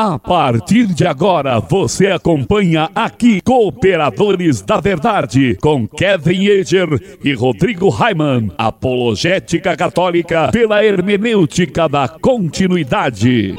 A partir de agora, você acompanha aqui Cooperadores da Verdade com Kevin Eger e Rodrigo Raiman. Apologética Católica pela hermenêutica da continuidade.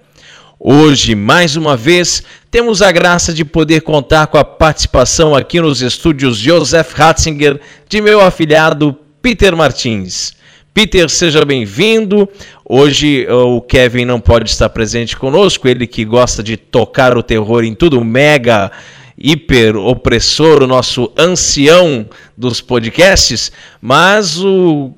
Hoje, mais uma vez, temos a graça de poder contar com a participação aqui nos estúdios Joseph Ratzinger de meu afilhado Peter Martins. Peter, seja bem-vindo. Hoje o Kevin não pode estar presente conosco, ele que gosta de tocar o terror em tudo mega hiper opressor, o nosso ancião dos podcasts, mas o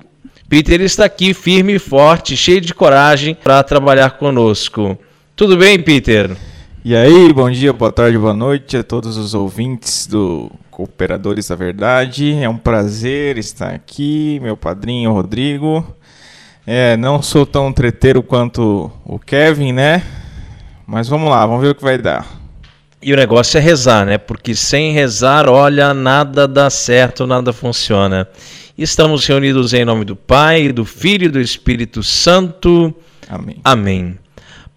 Peter está aqui firme e forte, cheio de coragem para trabalhar conosco. Tudo bem, Peter? E aí, bom dia, boa tarde, boa noite a todos os ouvintes do Cooperadores da Verdade. É um prazer estar aqui, meu padrinho Rodrigo. É, não sou tão treteiro quanto o Kevin, né? Mas vamos lá, vamos ver o que vai dar. E o negócio é rezar, né? Porque sem rezar, olha, nada dá certo, nada funciona. Estamos reunidos em nome do Pai, do Filho e do Espírito Santo. Amém. Amém.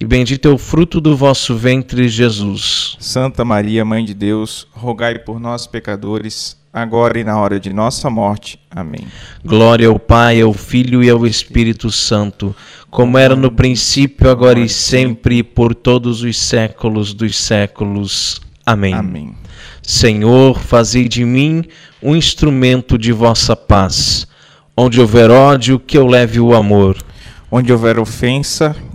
e bendito é o fruto do vosso ventre, Jesus. Santa Maria, Mãe de Deus, rogai por nós, pecadores, agora e na hora de nossa morte. Amém. Glória ao Pai, ao Filho e ao Espírito Santo, como era no princípio, agora e sempre, e por todos os séculos dos séculos. Amém. Amém. Senhor, fazei de mim um instrumento de vossa paz. Onde houver ódio, que eu leve o amor. Onde houver ofensa,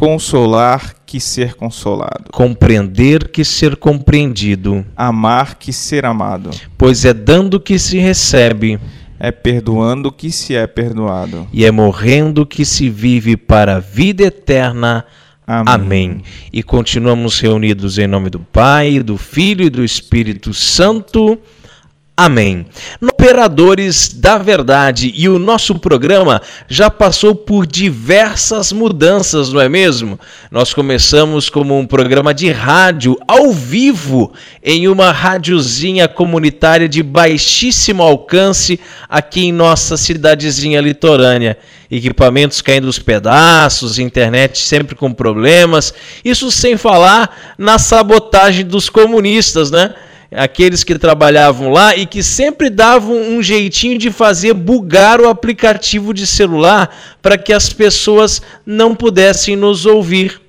consolar que ser consolado, compreender que ser compreendido, amar que ser amado. Pois é dando que se recebe, é perdoando que se é perdoado, e é morrendo que se vive para a vida eterna. Amém. Amém. E continuamos reunidos em nome do Pai, do Filho e do Espírito Santo. Amém. Operadores da Verdade e o nosso programa já passou por diversas mudanças, não é mesmo? Nós começamos como um programa de rádio ao vivo em uma rádiozinha comunitária de baixíssimo alcance aqui em nossa cidadezinha litorânea. Equipamentos caindo aos pedaços, internet sempre com problemas. Isso sem falar na sabotagem dos comunistas, né? Aqueles que trabalhavam lá e que sempre davam um jeitinho de fazer bugar o aplicativo de celular para que as pessoas não pudessem nos ouvir.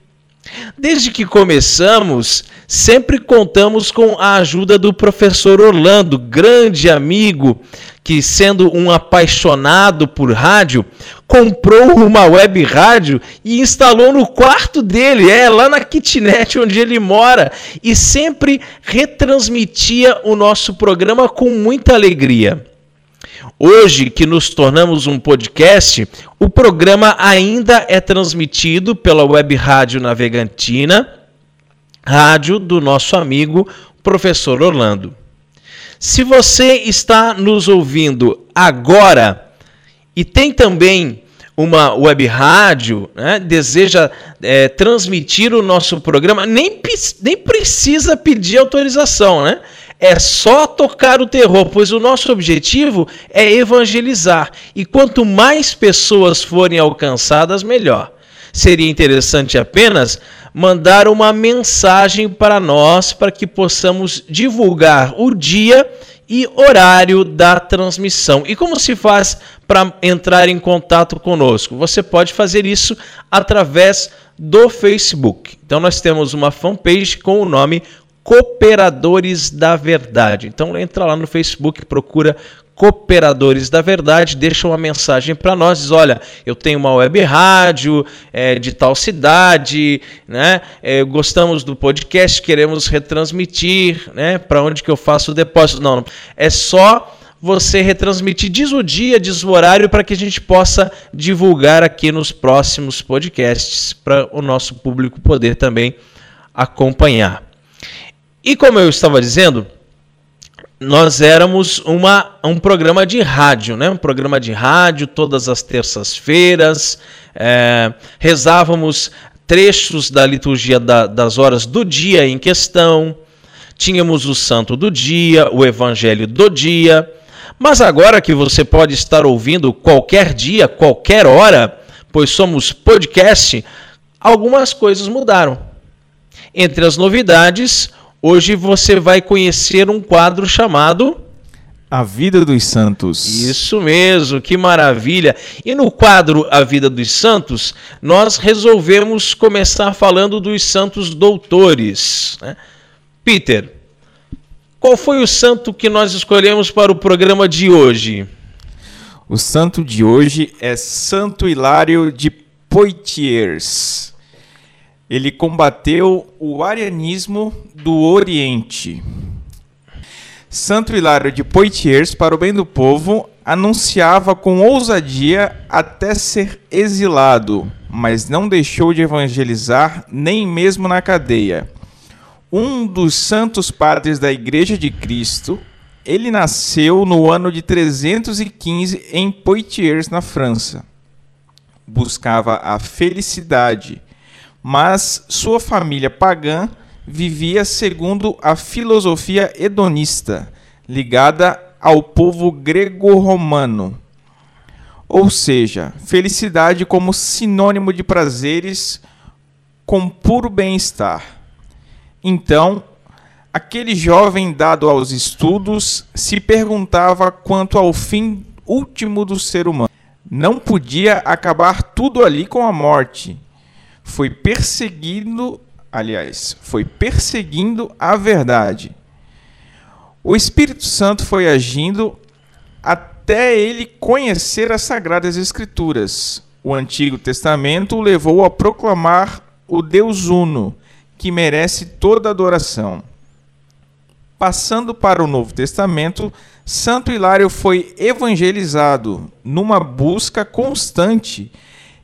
Desde que começamos, sempre contamos com a ajuda do professor Orlando, grande amigo, que, sendo um apaixonado por rádio, comprou uma web rádio e instalou no quarto dele, é lá na kitnet onde ele mora, e sempre retransmitia o nosso programa com muita alegria. Hoje que nos tornamos um podcast, o programa ainda é transmitido pela web rádio Navegantina, rádio do nosso amigo professor Orlando. Se você está nos ouvindo agora e tem também uma web rádio, né, deseja é, transmitir o nosso programa, nem, nem precisa pedir autorização, né? É só tocar o terror, pois o nosso objetivo é evangelizar. E quanto mais pessoas forem alcançadas, melhor. Seria interessante apenas mandar uma mensagem para nós para que possamos divulgar o dia e horário da transmissão. E como se faz para entrar em contato conosco? Você pode fazer isso através do Facebook. Então nós temos uma fanpage com o nome Cooperadores da Verdade. Então entra lá no Facebook, procura Cooperadores da Verdade, deixa uma mensagem para nós, diz, olha, eu tenho uma web rádio é, de tal cidade, né? É, gostamos do podcast, queremos retransmitir, né? Para onde que eu faço o depósito? Não, não, é só você retransmitir, diz o dia, diz o horário, para que a gente possa divulgar aqui nos próximos podcasts, para o nosso público poder também acompanhar. E como eu estava dizendo, nós éramos uma, um programa de rádio, né? um programa de rádio todas as terças-feiras, é, rezávamos trechos da liturgia da, das horas do dia em questão, tínhamos o santo do dia, o evangelho do dia, mas agora que você pode estar ouvindo qualquer dia, qualquer hora, pois somos podcast, algumas coisas mudaram. Entre as novidades, Hoje você vai conhecer um quadro chamado A Vida dos Santos. Isso mesmo, que maravilha. E no quadro A Vida dos Santos, nós resolvemos começar falando dos santos doutores. Né? Peter, qual foi o santo que nós escolhemos para o programa de hoje? O santo de hoje é Santo Hilário de Poitiers ele combateu o arianismo do Oriente. Santo Hilário de Poitiers, para o bem do povo, anunciava com ousadia até ser exilado, mas não deixou de evangelizar nem mesmo na cadeia. Um dos santos padres da Igreja de Cristo, ele nasceu no ano de 315 em Poitiers, na França. Buscava a felicidade mas sua família pagã vivia segundo a filosofia hedonista, ligada ao povo grego-romano. Ou seja, felicidade como sinônimo de prazeres com puro bem-estar. Então, aquele jovem dado aos estudos se perguntava quanto ao fim último do ser humano. Não podia acabar tudo ali com a morte foi perseguindo, aliás, foi perseguindo a verdade. O Espírito Santo foi agindo até ele conhecer as Sagradas Escrituras. O Antigo Testamento o levou a proclamar o Deus Uno, que merece toda adoração. Passando para o Novo Testamento, Santo Hilário foi evangelizado numa busca constante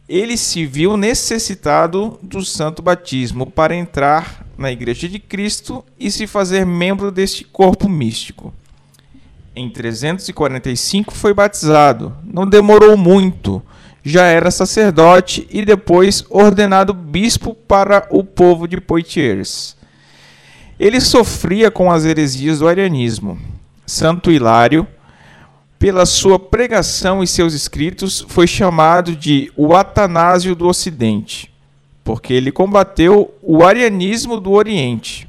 ele se viu necessitado do santo batismo para entrar na Igreja de Cristo e se fazer membro deste corpo místico. Em 345 foi batizado, não demorou muito, já era sacerdote e depois ordenado bispo para o povo de Poitiers. Ele sofria com as heresias do arianismo. Santo Hilário pela sua pregação e seus escritos, foi chamado de o Atanásio do Ocidente, porque ele combateu o arianismo do Oriente.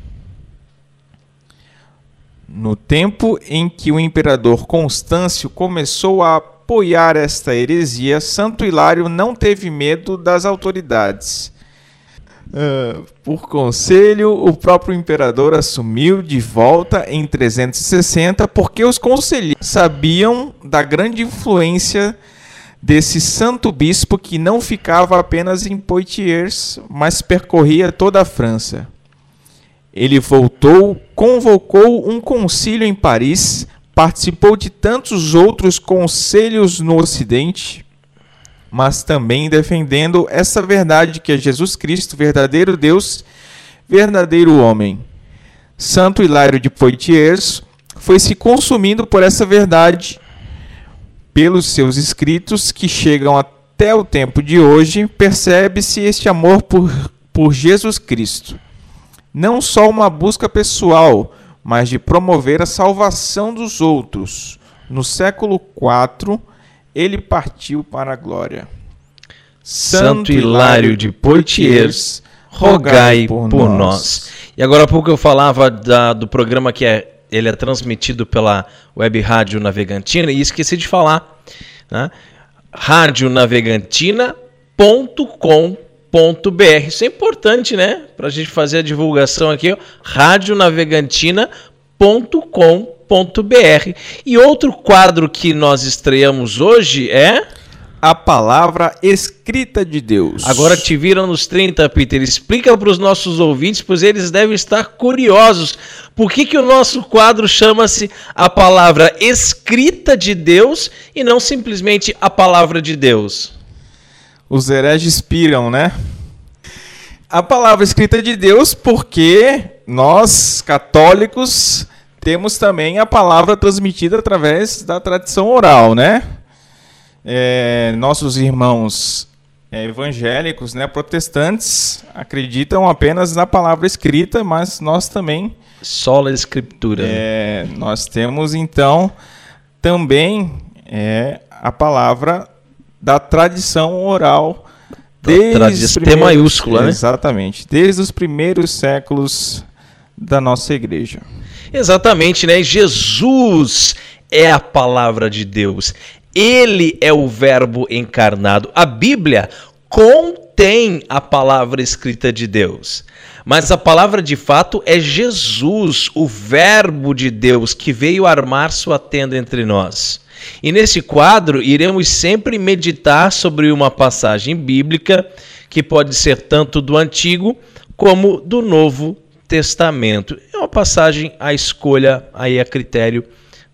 No tempo em que o imperador Constâncio começou a apoiar esta heresia, Santo Hilário não teve medo das autoridades. Uh, por conselho, o próprio imperador assumiu de volta em 360 porque os conselheiros sabiam da grande influência desse santo bispo que não ficava apenas em Poitiers, mas percorria toda a França. Ele voltou, convocou um concílio em Paris, participou de tantos outros conselhos no Ocidente, mas também defendendo essa verdade que é Jesus Cristo, verdadeiro Deus, verdadeiro homem. Santo Hilário de Poitiers foi se consumindo por essa verdade pelos seus escritos que chegam até o tempo de hoje, percebe-se este amor por, por Jesus Cristo. Não só uma busca pessoal, mas de promover a salvação dos outros. No século IV, ele partiu para a glória. Santo Hilário de Poitiers, rogai por, por nós. nós. E agora há pouco eu falava da, do programa que é ele é transmitido pela web rádio Navegantina e esqueci de falar, né? radionavegantina.com.br. Isso é importante, né? Para a gente fazer a divulgação aqui, radionavegantina.com.br. E outro quadro que nós estreamos hoje é a palavra escrita de Deus. Agora te viram nos 30, Peter. Explica para os nossos ouvintes, pois eles devem estar curiosos. Por que, que o nosso quadro chama-se a palavra escrita de Deus e não simplesmente a palavra de Deus? Os hereges piram, né? A palavra escrita de Deus, porque nós, católicos, temos também a palavra transmitida através da tradição oral, né? é, nossos irmãos é, evangélicos, né, protestantes, acreditam apenas na palavra escrita, mas nós também. Sola escritura. É, nós temos então também é, a palavra da tradição oral. Desde tradição T maiúscula, né? Exatamente. Desde os primeiros séculos da nossa igreja. Exatamente, né? Jesus é a palavra de Deus. Ele é o Verbo encarnado. A Bíblia contém a palavra escrita de Deus. Mas a palavra de fato é Jesus, o Verbo de Deus, que veio armar sua tenda entre nós. E nesse quadro iremos sempre meditar sobre uma passagem bíblica que pode ser tanto do Antigo como do Novo Testamento. É uma passagem à escolha, aí a critério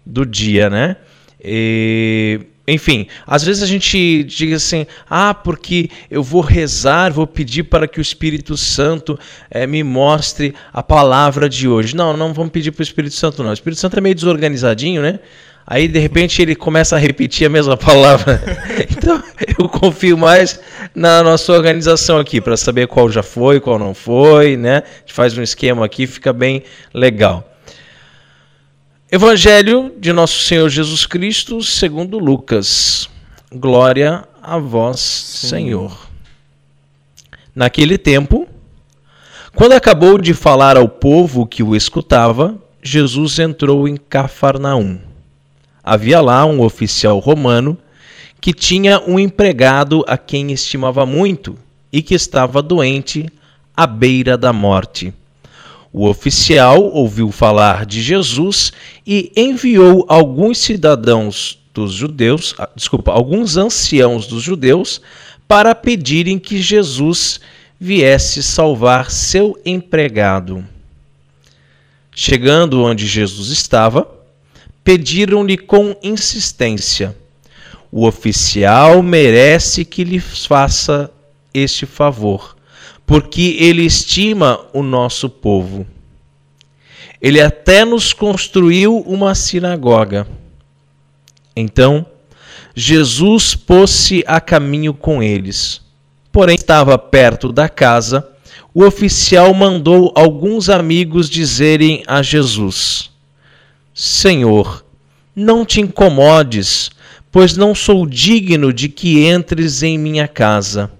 do dia, né? E enfim, às vezes a gente diz assim: ah, porque eu vou rezar, vou pedir para que o Espírito Santo é, me mostre a palavra de hoje. Não, não vamos pedir para o Espírito Santo, não. O Espírito Santo é meio desorganizadinho, né? Aí de repente ele começa a repetir a mesma palavra. então eu confio mais na nossa organização aqui para saber qual já foi, qual não foi, né? A gente faz um esquema aqui, fica bem legal. Evangelho de Nosso Senhor Jesus Cristo, segundo Lucas. Glória a vós, Sim. Senhor. Naquele tempo, quando acabou de falar ao povo que o escutava, Jesus entrou em Cafarnaum. Havia lá um oficial romano que tinha um empregado a quem estimava muito e que estava doente à beira da morte. O oficial ouviu falar de Jesus e enviou alguns cidadãos dos judeus, ah, desculpa, alguns anciãos dos judeus, para pedirem que Jesus viesse salvar seu empregado. Chegando onde Jesus estava, pediram-lhe com insistência: O oficial merece que lhe faça este favor porque ele estima o nosso povo. Ele até nos construiu uma sinagoga. Então, Jesus pôs-se a caminho com eles. Porém, estava perto da casa. O oficial mandou alguns amigos dizerem a Jesus: Senhor, não te incomodes, pois não sou digno de que entres em minha casa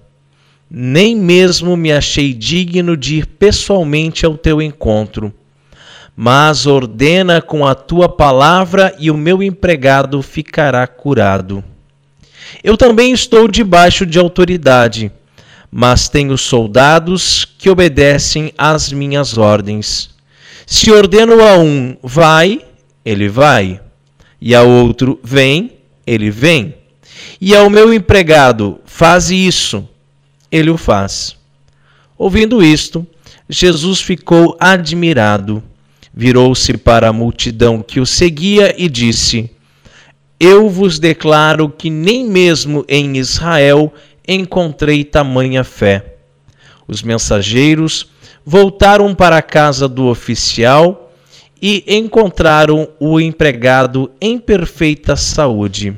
nem mesmo me achei digno de ir pessoalmente ao teu encontro. Mas ordena com a tua palavra e o meu empregado ficará curado. Eu também estou debaixo de autoridade, mas tenho soldados que obedecem às minhas ordens. Se ordeno a um, vai, ele vai, e a outro, vem, ele vem. E ao meu empregado, faz isso, ele o faz. Ouvindo isto, Jesus ficou admirado, virou-se para a multidão que o seguia e disse: Eu vos declaro que nem mesmo em Israel encontrei tamanha fé. Os mensageiros voltaram para a casa do oficial e encontraram o empregado em perfeita saúde.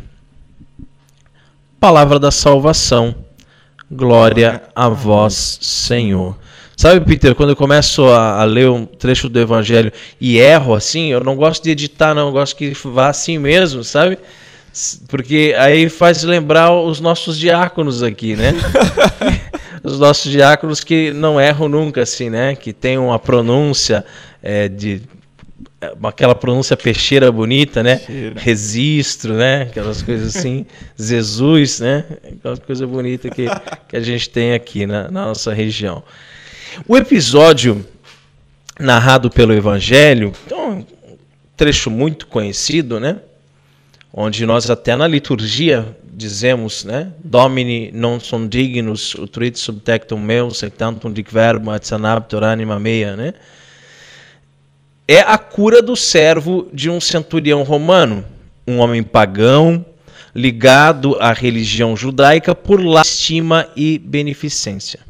Palavra da salvação. Glória a vós, Senhor. Sabe, Peter, quando eu começo a, a, ler um trecho do Evangelho e erro assim, eu não gosto de editar, não, eu gosto que vá assim mesmo, sabe? Porque aí faz lembrar os nossos diáconos aqui, né? os nossos diáconos que não erram nunca, assim, né? Que tem uma pronúncia é, de aquela pronúncia peixeira bonita, né? Peixeira. Registro, né? Aquelas coisas assim. Jesus, né? Aquela coisa bonita que, que a gente tem aqui na, na nossa região. O episódio narrado pelo Evangelho, então, um trecho muito conhecido, né? Onde nós até na liturgia dizemos, né? Domini non son dignus utrit subtectum meus et tantum dic verbo et sanaptor anima mea, né? É a cura do servo de um centurião romano, um homem pagão, ligado à religião judaica por lástima e beneficência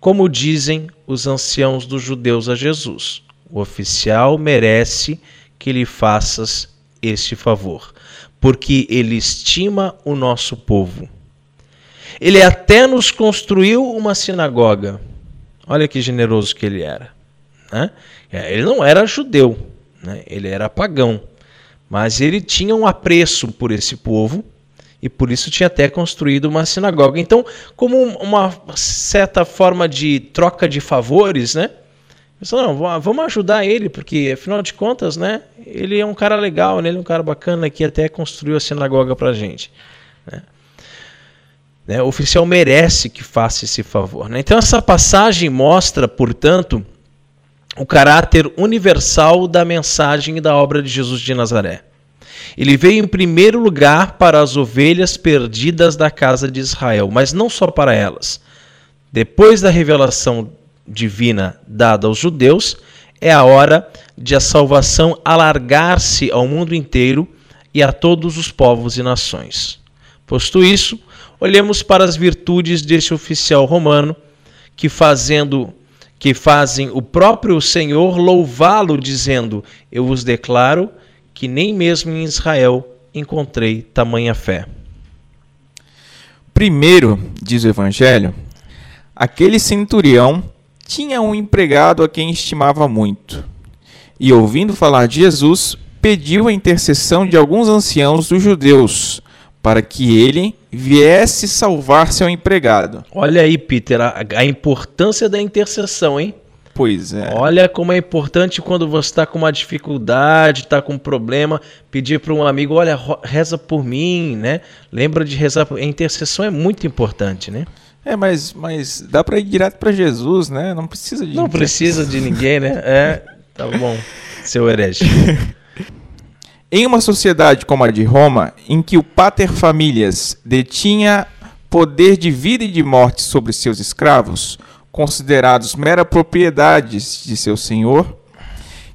como dizem os anciãos dos judeus a Jesus. O oficial merece que lhe faças este favor, porque ele estima o nosso povo. Ele até nos construiu uma sinagoga. Olha que generoso que ele era. Né? Ele não era judeu, né? ele era pagão, mas ele tinha um apreço por esse povo e por isso tinha até construído uma sinagoga. Então, como uma certa forma de troca de favores, né? Pensou, não, vamos ajudar ele, porque afinal de contas, né? Ele é um cara legal, né? ele é um cara bacana que até construiu a sinagoga pra gente. Né? Né? O oficial merece que faça esse favor. Né? Então, essa passagem mostra, portanto, o caráter universal da mensagem e da obra de Jesus de Nazaré. Ele veio em primeiro lugar para as ovelhas perdidas da casa de Israel, mas não só para elas. Depois da revelação divina dada aos judeus, é a hora de a salvação alargar-se ao mundo inteiro e a todos os povos e nações. Posto isso, olhemos para as virtudes deste oficial romano que fazendo que fazem o próprio Senhor louvá-lo dizendo: Eu vos declaro que nem mesmo em Israel encontrei tamanha fé. Primeiro, diz o Evangelho, aquele centurião tinha um empregado a quem estimava muito. E ouvindo falar de Jesus, pediu a intercessão de alguns anciãos dos judeus para que ele viesse salvar seu empregado. Olha aí, Peter, a, a importância da intercessão, hein? Pois é. Olha como é importante quando você está com uma dificuldade, está com um problema, pedir para um amigo, olha, reza por mim, né? Lembra de rezar. Por... A intercessão é muito importante, né? É, mas, mas dá para ir direto para Jesus, né? Não precisa de Não precisa de ninguém, né? É, tá bom, seu herege. em uma sociedade como a de Roma, em que o pater familias detinha poder de vida e de morte sobre seus escravos, considerados mera propriedades de seu senhor,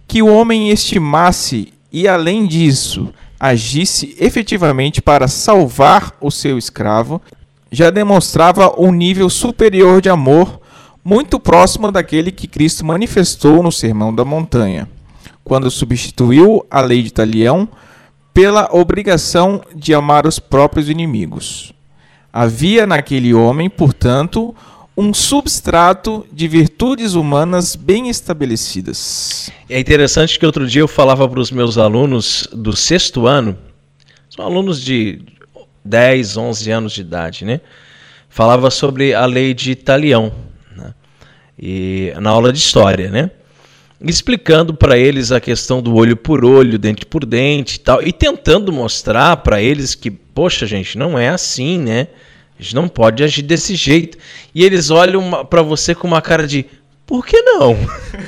que o homem estimasse e, além disso, agisse efetivamente para salvar o seu escravo, já demonstrava um nível superior de amor, muito próximo daquele que Cristo manifestou no Sermão da Montanha, quando substituiu a lei de Talião pela obrigação de amar os próprios inimigos. Havia naquele homem, portanto, um substrato de virtudes humanas bem estabelecidas. É interessante que outro dia eu falava para os meus alunos do sexto ano, são alunos de 10, 11 anos de idade, né? Falava sobre a lei de Italião, né? e na aula de história, né? Explicando para eles a questão do olho por olho, dente por dente e tal, e tentando mostrar para eles que, poxa, gente, não é assim, né? A gente não pode agir desse jeito. E eles olham para você com uma cara de por que não?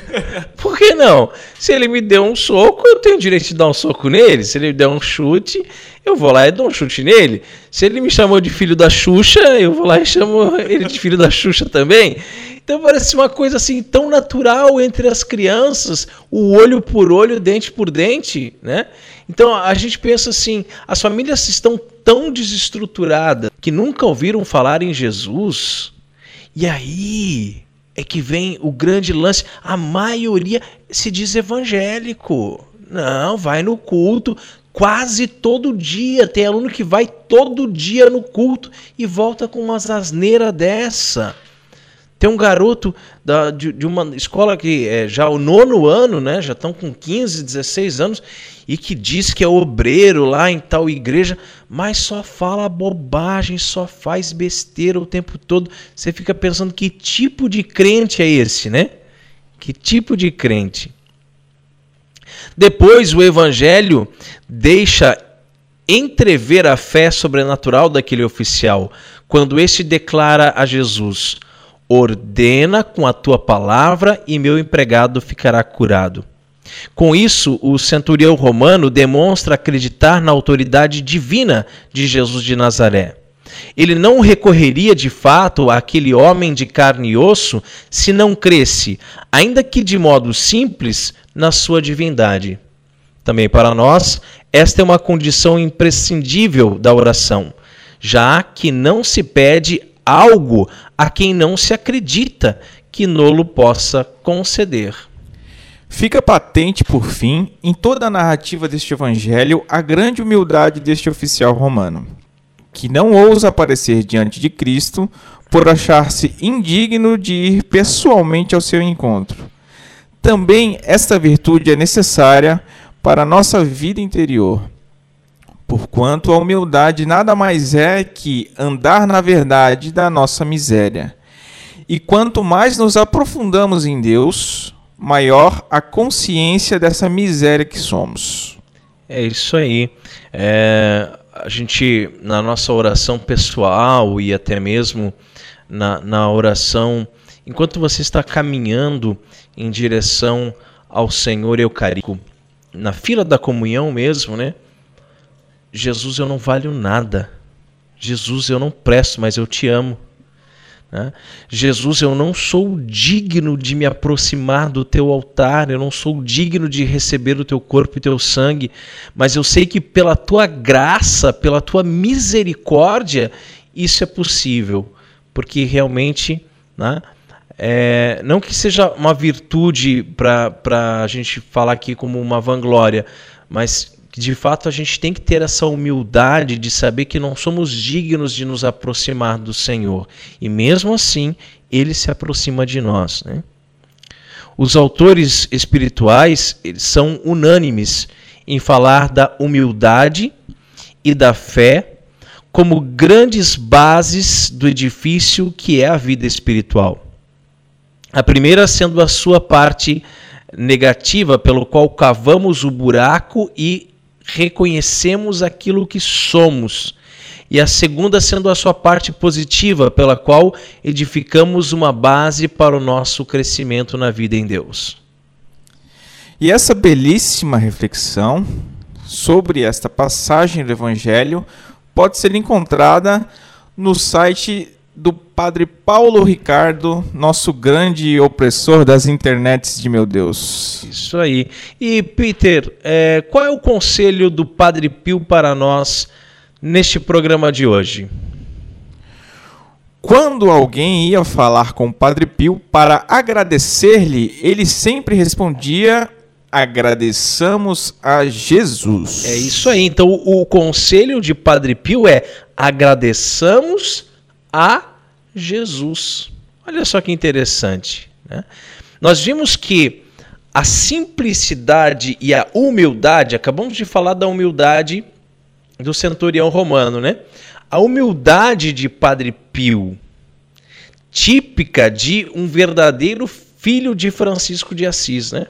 Por que não? Se ele me deu um soco, eu tenho direito de dar um soco nele. Se ele me der um chute, eu vou lá e dou um chute nele. Se ele me chamou de filho da Xuxa, eu vou lá e chamo ele de filho da Xuxa também. Então parece uma coisa assim tão natural entre as crianças, o olho por olho, dente por dente, né? Então a gente pensa assim, as famílias estão tão desestruturadas que nunca ouviram falar em Jesus. E aí, é que vem o grande lance. A maioria se diz evangélico. Não, vai no culto quase todo dia. Tem aluno que vai todo dia no culto e volta com umas asneiras dessa. Tem um garoto da, de, de, uma escola que é já o nono ano, né? Já estão com 15, 16 anos, e que diz que é obreiro lá em tal igreja, mas só fala bobagem, só faz besteira o tempo todo. Você fica pensando que tipo de crente é esse, né? Que tipo de crente? Depois o evangelho deixa entrever a fé sobrenatural daquele oficial, quando este declara a Jesus: Ordena com a tua palavra e meu empregado ficará curado. Com isso, o centurião romano demonstra acreditar na autoridade divina de Jesus de Nazaré. Ele não recorreria de fato àquele homem de carne e osso se não cresce, ainda que de modo simples, na sua divindade. Também para nós, esta é uma condição imprescindível da oração, já que não se pede algo a quem não se acredita que nolo possa conceder. Fica patente, por fim, em toda a narrativa deste evangelho, a grande humildade deste oficial romano, que não ousa aparecer diante de Cristo por achar-se indigno de ir pessoalmente ao seu encontro. Também esta virtude é necessária para a nossa vida interior Porquanto a humildade nada mais é que andar na verdade da nossa miséria. E quanto mais nos aprofundamos em Deus, maior a consciência dessa miséria que somos. É isso aí. É, a gente, na nossa oração pessoal e até mesmo na, na oração, enquanto você está caminhando em direção ao Senhor Eucarístico, na fila da comunhão mesmo, né? Jesus, eu não valho nada. Jesus, eu não presto, mas eu te amo. Né? Jesus, eu não sou digno de me aproximar do teu altar, eu não sou digno de receber o teu corpo e teu sangue, mas eu sei que pela tua graça, pela tua misericórdia, isso é possível, porque realmente, né, é, não que seja uma virtude para a gente falar aqui como uma vanglória, mas que de fato a gente tem que ter essa humildade de saber que não somos dignos de nos aproximar do Senhor. E mesmo assim, ele se aproxima de nós. Né? Os autores espirituais são unânimes em falar da humildade e da fé como grandes bases do edifício que é a vida espiritual. A primeira sendo a sua parte negativa, pelo qual cavamos o buraco e reconhecemos aquilo que somos. E a segunda sendo a sua parte positiva, pela qual edificamos uma base para o nosso crescimento na vida em Deus. E essa belíssima reflexão sobre esta passagem do Evangelho pode ser encontrada no site do Padre Paulo Ricardo, nosso grande opressor das internets de meu Deus. Isso aí. E Peter, é, qual é o conselho do Padre Pio para nós neste programa de hoje? Quando alguém ia falar com o Padre Pio para agradecer-lhe, ele sempre respondia: agradeçamos a Jesus. É isso aí. Então, o conselho de Padre Pio é: agradeçamos a Jesus. Olha só que interessante. Né? Nós vimos que a simplicidade e a humildade, acabamos de falar da humildade do centurião romano, né? A humildade de Padre Pio, típica de um verdadeiro filho de Francisco de Assis, né?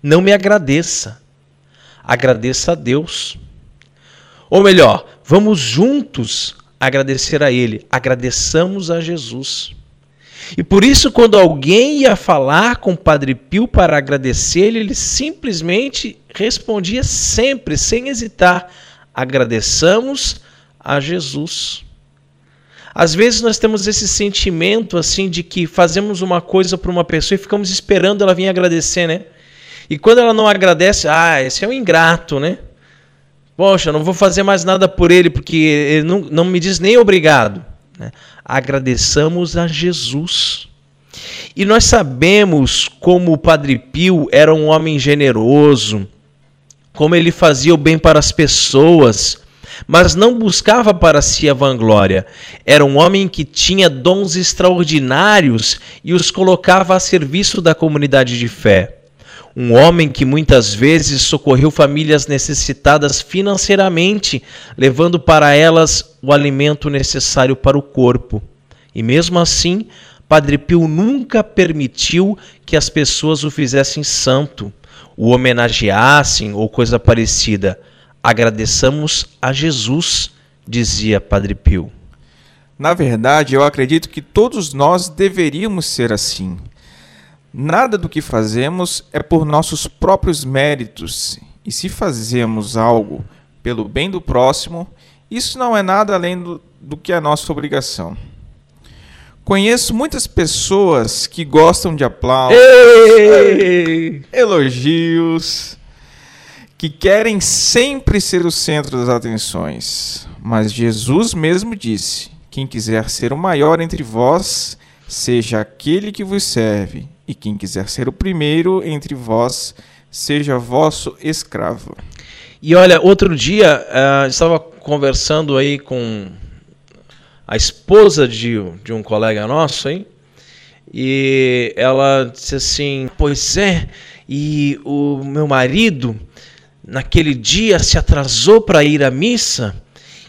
Não me agradeça, agradeça a Deus. Ou melhor, vamos juntos agradecer a Ele. Agradeçamos a Jesus. E por isso, quando alguém ia falar com o Padre Pio para agradecer-lhe, ele simplesmente respondia sempre, sem hesitar: agradeçamos a Jesus. Às vezes nós temos esse sentimento assim de que fazemos uma coisa para uma pessoa e ficamos esperando ela vir agradecer, né? E quando ela não agradece, ah, esse é um ingrato, né? Poxa, não vou fazer mais nada por ele porque ele não, não me diz nem obrigado. Né? Agradeçamos a Jesus. E nós sabemos como o Padre Pio era um homem generoso, como ele fazia o bem para as pessoas, mas não buscava para si a vanglória. Era um homem que tinha dons extraordinários e os colocava a serviço da comunidade de fé. Um homem que muitas vezes socorreu famílias necessitadas financeiramente, levando para elas o alimento necessário para o corpo. E mesmo assim, Padre Pio nunca permitiu que as pessoas o fizessem santo, o homenageassem ou coisa parecida. Agradeçamos a Jesus, dizia Padre Pio. Na verdade, eu acredito que todos nós deveríamos ser assim. Nada do que fazemos é por nossos próprios méritos, e se fazemos algo pelo bem do próximo, isso não é nada além do, do que a nossa obrigação. Conheço muitas pessoas que gostam de aplausos, Ei! elogios, que querem sempre ser o centro das atenções. Mas Jesus mesmo disse: Quem quiser ser o maior entre vós, seja aquele que vos serve e quem quiser ser o primeiro entre vós, seja vosso escravo. E olha, outro dia uh, estava conversando aí com a esposa de, de um colega nosso, hein? E ela disse assim: Pois é, e o meu marido, naquele dia, se atrasou para ir à missa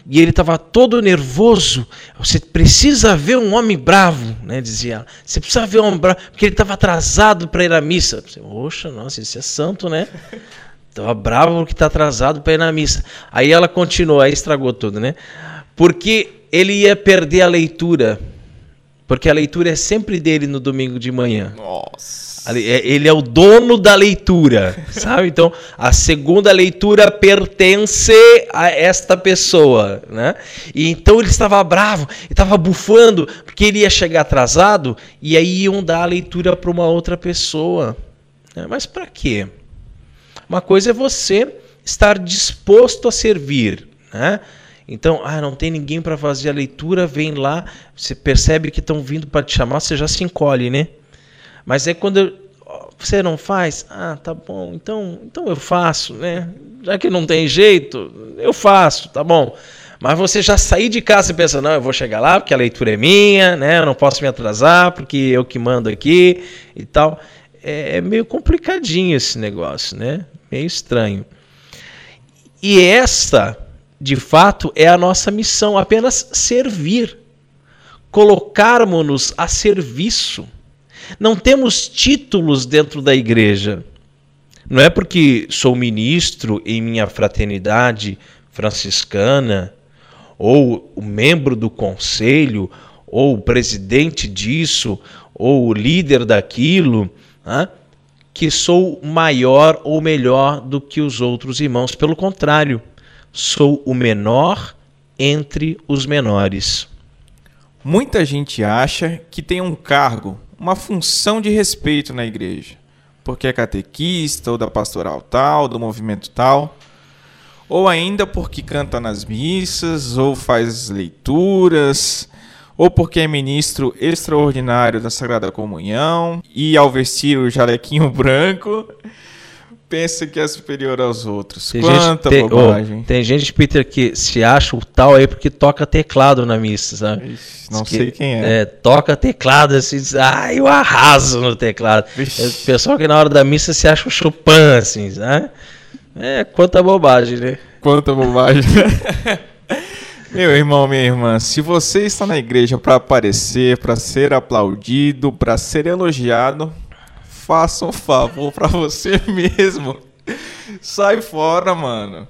e ele estava todo nervoso. Você precisa ver um homem bravo, né? Dizia ela. Você precisa ver um homem bravo, porque ele estava atrasado para ir à missa. Poxa, nossa, isso é santo, né? Estava bravo porque está atrasado para ir na missa. Aí ela continuou, aí estragou tudo, né? Porque ele ia perder a leitura. Porque a leitura é sempre dele no domingo de manhã. Nossa. É, ele é o dono da leitura, sabe? Então, a segunda leitura pertence a esta pessoa, né? E então ele estava bravo, estava bufando, porque ele ia chegar atrasado e aí iam dar a leitura para uma outra pessoa. Né? Mas para quê? Uma coisa é você estar disposto a servir, né? Então, ah, não tem ninguém para fazer a leitura, vem lá, você percebe que estão vindo para te chamar, você já se encolhe, né? Mas é quando você não faz, ah, tá bom, então, então eu faço, né? Já que não tem jeito, eu faço, tá bom. Mas você já sair de casa e pensa, não, eu vou chegar lá porque a leitura é minha, né? Eu não posso me atrasar porque eu que mando aqui e tal. É, é meio complicadinho esse negócio, né? Meio estranho. E esta, de fato, é a nossa missão, apenas servir. Colocarmos-nos a serviço não temos títulos dentro da igreja. Não é porque sou ministro em minha fraternidade franciscana, ou membro do conselho, ou presidente disso, ou líder daquilo, né, que sou maior ou melhor do que os outros irmãos. Pelo contrário, sou o menor entre os menores. Muita gente acha que tem um cargo uma função de respeito na igreja, porque é catequista ou da pastoral tal, do movimento tal, ou ainda porque canta nas missas, ou faz leituras, ou porque é ministro extraordinário da Sagrada Comunhão e ao vestir o jalequinho branco pensa que é superior aos outros. Tem Quanta gente, bobagem. Oh, tem gente, Peter, que se acha o tal aí porque toca teclado na missa, sabe? Ixi, não sei quem é. é. Toca teclado assim, diz, ah, eu arraso no teclado. É o pessoal que na hora da missa se acha o Chopin, assim, sabe? É, quanta bobagem, né? Quanta bobagem. Meu irmão, minha irmã, se você está na igreja para aparecer, para ser aplaudido, para ser elogiado, faça um favor para você mesmo. Sai fora, mano.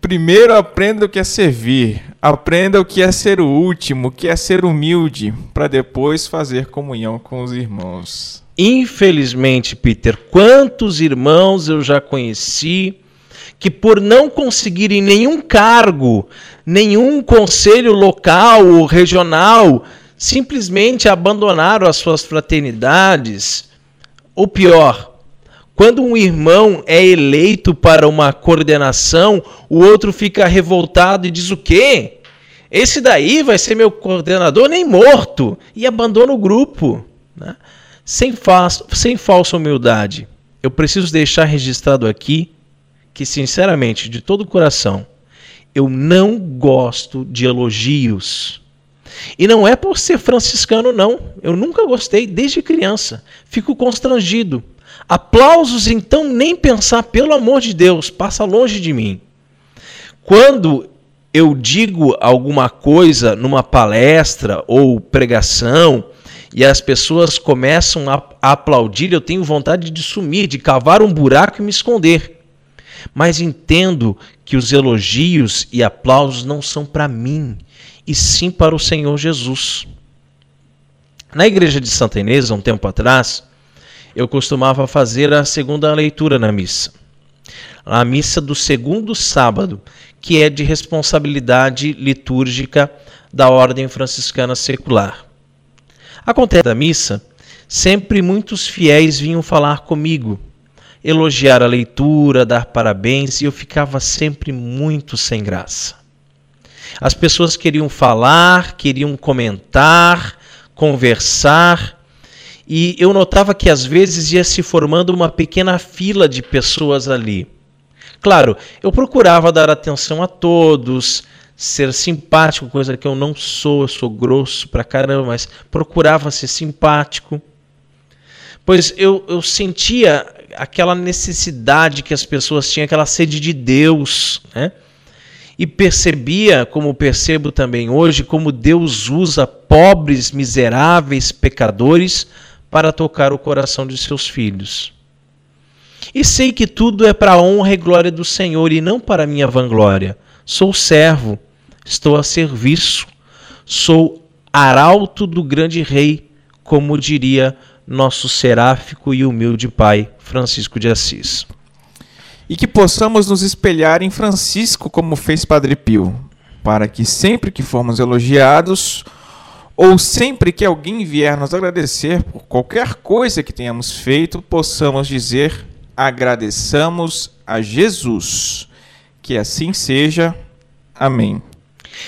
Primeiro aprenda o que é servir, aprenda o que é ser o último, o que é ser humilde, para depois fazer comunhão com os irmãos. Infelizmente, Peter, quantos irmãos eu já conheci que por não conseguirem nenhum cargo, nenhum conselho local ou regional, simplesmente abandonaram as suas fraternidades. Ou pior, quando um irmão é eleito para uma coordenação, o outro fica revoltado e diz o quê? Esse daí vai ser meu coordenador nem morto e abandona o grupo. Né? Sem, fa sem falsa humildade. Eu preciso deixar registrado aqui que, sinceramente, de todo o coração, eu não gosto de elogios. E não é por ser franciscano, não. Eu nunca gostei, desde criança. Fico constrangido. Aplausos, então, nem pensar, pelo amor de Deus, passa longe de mim. Quando eu digo alguma coisa numa palestra ou pregação e as pessoas começam a aplaudir, eu tenho vontade de sumir, de cavar um buraco e me esconder mas entendo que os elogios e aplausos não são para mim, e sim para o Senhor Jesus. Na igreja de Santa Inês, há um tempo atrás, eu costumava fazer a segunda leitura na missa. A missa do segundo sábado, que é de responsabilidade litúrgica da Ordem Franciscana Secular. Acontece da missa, sempre muitos fiéis vinham falar comigo elogiar a leitura, dar parabéns, e eu ficava sempre muito sem graça. As pessoas queriam falar, queriam comentar, conversar, e eu notava que às vezes ia se formando uma pequena fila de pessoas ali. Claro, eu procurava dar atenção a todos, ser simpático, coisa que eu não sou, eu sou grosso pra caramba, mas procurava ser simpático. Pois eu, eu sentia aquela necessidade que as pessoas tinham, aquela sede de Deus, né? E percebia, como percebo também hoje, como Deus usa pobres, miseráveis, pecadores para tocar o coração de seus filhos. E sei que tudo é para a honra e glória do Senhor e não para a minha vanglória. Sou servo, estou a serviço, sou arauto do grande rei, como diria nosso seráfico e humilde pai Francisco de Assis. E que possamos nos espelhar em Francisco, como fez Padre Pio, para que sempre que formos elogiados, ou sempre que alguém vier nos agradecer por qualquer coisa que tenhamos feito, possamos dizer: agradeçamos a Jesus. Que assim seja. Amém.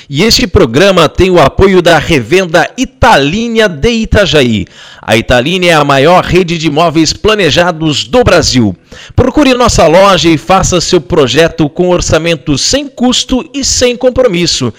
E este programa tem o apoio da revenda Italínia de Itajaí. A Italínia é a maior rede de imóveis planejados do Brasil. Procure nossa loja e faça seu projeto com orçamento sem custo e sem compromisso.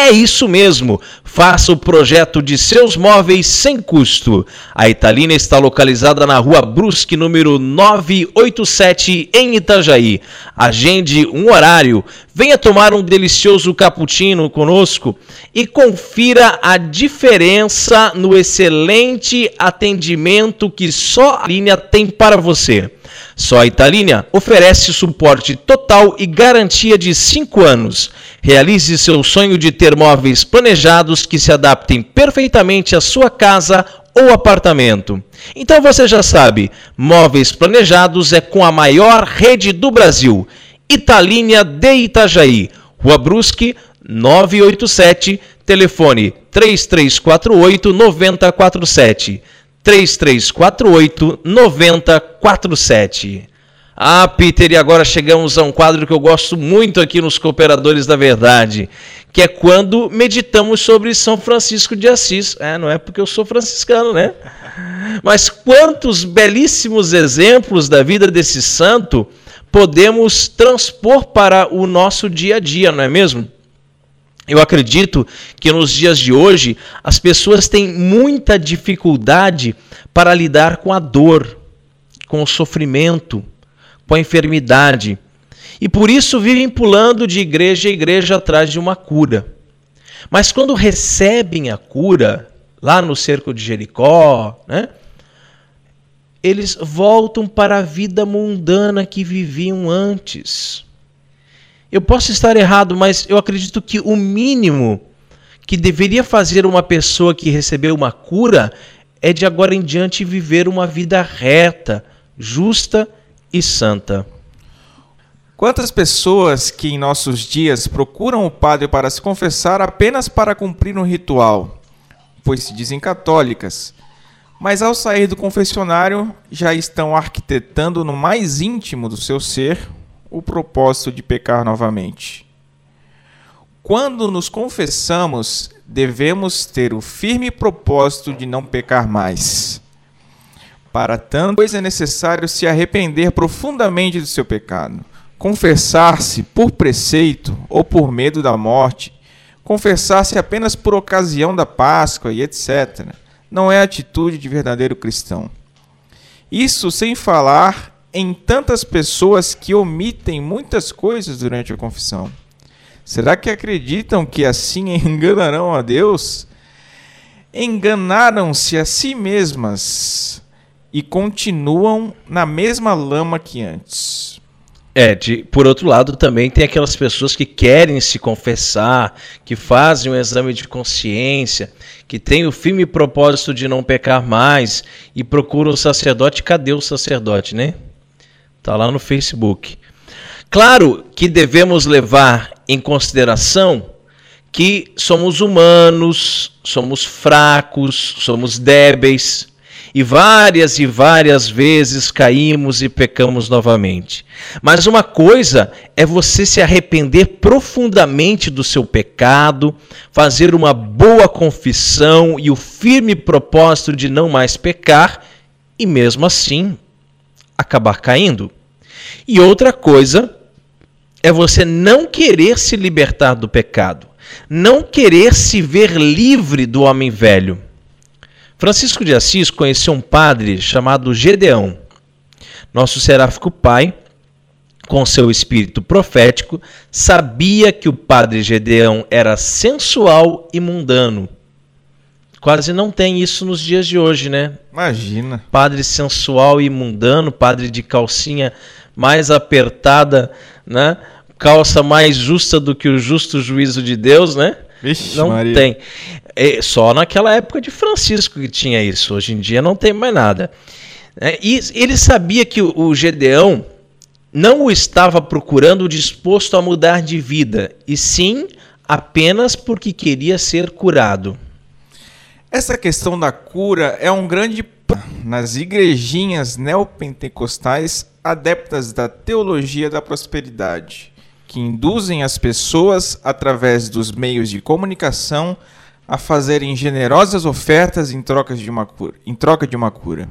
É isso mesmo. Faça o projeto de seus móveis sem custo. A Italina está localizada na Rua Brusque, número 987, em Itajaí. Agende um horário. Venha tomar um delicioso cappuccino conosco e confira a diferença no excelente atendimento que só a linha tem para você. Só a Italínia oferece suporte total e garantia de 5 anos. Realize seu sonho de ter móveis planejados que se adaptem perfeitamente à sua casa ou apartamento. Então você já sabe, móveis planejados é com a maior rede do Brasil. Italínia de Itajaí, Rua Brusque, 987, telefone 3348 9047. 3348 9047. Ah, Peter, e agora chegamos a um quadro que eu gosto muito aqui nos Cooperadores da Verdade, que é quando meditamos sobre São Francisco de Assis. É, não é porque eu sou franciscano, né? Mas quantos belíssimos exemplos da vida desse santo podemos transpor para o nosso dia a dia, não é mesmo? Eu acredito que nos dias de hoje as pessoas têm muita dificuldade para lidar com a dor, com o sofrimento, com a enfermidade. E por isso vivem pulando de igreja em igreja atrás de uma cura. Mas quando recebem a cura, lá no cerco de Jericó, né, eles voltam para a vida mundana que viviam antes. Eu posso estar errado, mas eu acredito que o mínimo que deveria fazer uma pessoa que recebeu uma cura é de agora em diante viver uma vida reta, justa e santa. Quantas pessoas que em nossos dias procuram o padre para se confessar apenas para cumprir um ritual, pois se dizem católicas, mas ao sair do confessionário já estão arquitetando no mais íntimo do seu ser o propósito de pecar novamente. Quando nos confessamos, devemos ter o firme propósito de não pecar mais. Para tanto, pois é necessário se arrepender profundamente do seu pecado, confessar-se por preceito ou por medo da morte, confessar-se apenas por ocasião da Páscoa e etc. Não é atitude de verdadeiro cristão. Isso sem falar em tantas pessoas que omitem muitas coisas durante a confissão. Será que acreditam que assim enganarão a Deus? Enganaram-se a si mesmas e continuam na mesma lama que antes. É, de, por outro lado, também tem aquelas pessoas que querem se confessar, que fazem um exame de consciência, que têm o firme propósito de não pecar mais e procuram o sacerdote. Cadê o sacerdote, né? Tá lá no Facebook. Claro que devemos levar em consideração que somos humanos, somos fracos, somos débeis e várias e várias vezes caímos e pecamos novamente. Mas uma coisa é você se arrepender profundamente do seu pecado, fazer uma boa confissão e o firme propósito de não mais pecar e mesmo assim acabar caindo. E outra coisa é você não querer se libertar do pecado, não querer se ver livre do homem velho. Francisco de Assis conheceu um padre chamado Gedeão. Nosso seráfico pai, com seu espírito profético, sabia que o padre Gedeão era sensual e mundano. Quase não tem isso nos dias de hoje, né? Imagina. Padre sensual e mundano, padre de calcinha mais apertada, né? Calça mais justa do que o justo juízo de Deus, né? Vixe, não Maria. tem. É só naquela época de Francisco que tinha isso. Hoje em dia não tem mais nada. É, e ele sabia que o Gedeão não o estava procurando disposto a mudar de vida, e sim apenas porque queria ser curado. Essa questão da cura é um grande nas igrejinhas neopentecostais adeptas da teologia da prosperidade, que induzem as pessoas, através dos meios de comunicação, a fazerem generosas ofertas em, trocas de uma cura, em troca de uma cura.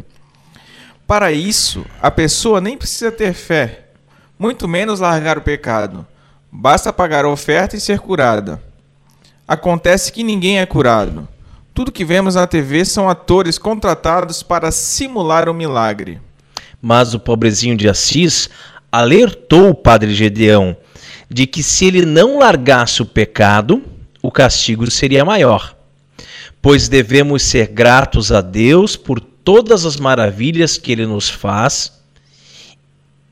Para isso, a pessoa nem precisa ter fé, muito menos largar o pecado. Basta pagar a oferta e ser curada. Acontece que ninguém é curado. Tudo que vemos na TV são atores contratados para simular o um milagre. Mas o pobrezinho de Assis alertou o padre Gedeão de que se ele não largasse o pecado, o castigo seria maior. Pois devemos ser gratos a Deus por todas as maravilhas que ele nos faz.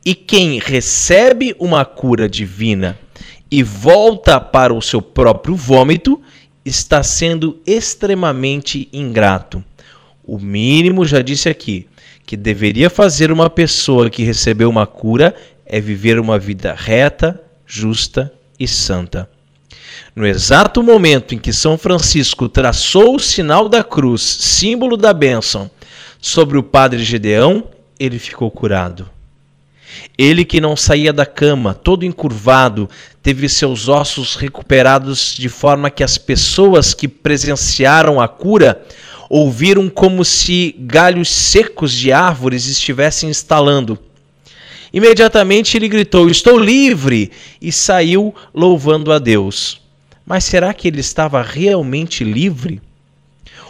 E quem recebe uma cura divina e volta para o seu próprio vômito, está sendo extremamente ingrato. O mínimo, já disse aqui, que deveria fazer uma pessoa que recebeu uma cura é viver uma vida reta, justa e santa. No exato momento em que São Francisco traçou o sinal da cruz, símbolo da bênção, sobre o padre Gedeão, ele ficou curado. Ele que não saía da cama, todo encurvado, teve seus ossos recuperados de forma que as pessoas que presenciaram a cura ouviram como se galhos secos de árvores estivessem estalando. Imediatamente ele gritou: Estou livre! e saiu louvando a Deus. Mas será que ele estava realmente livre?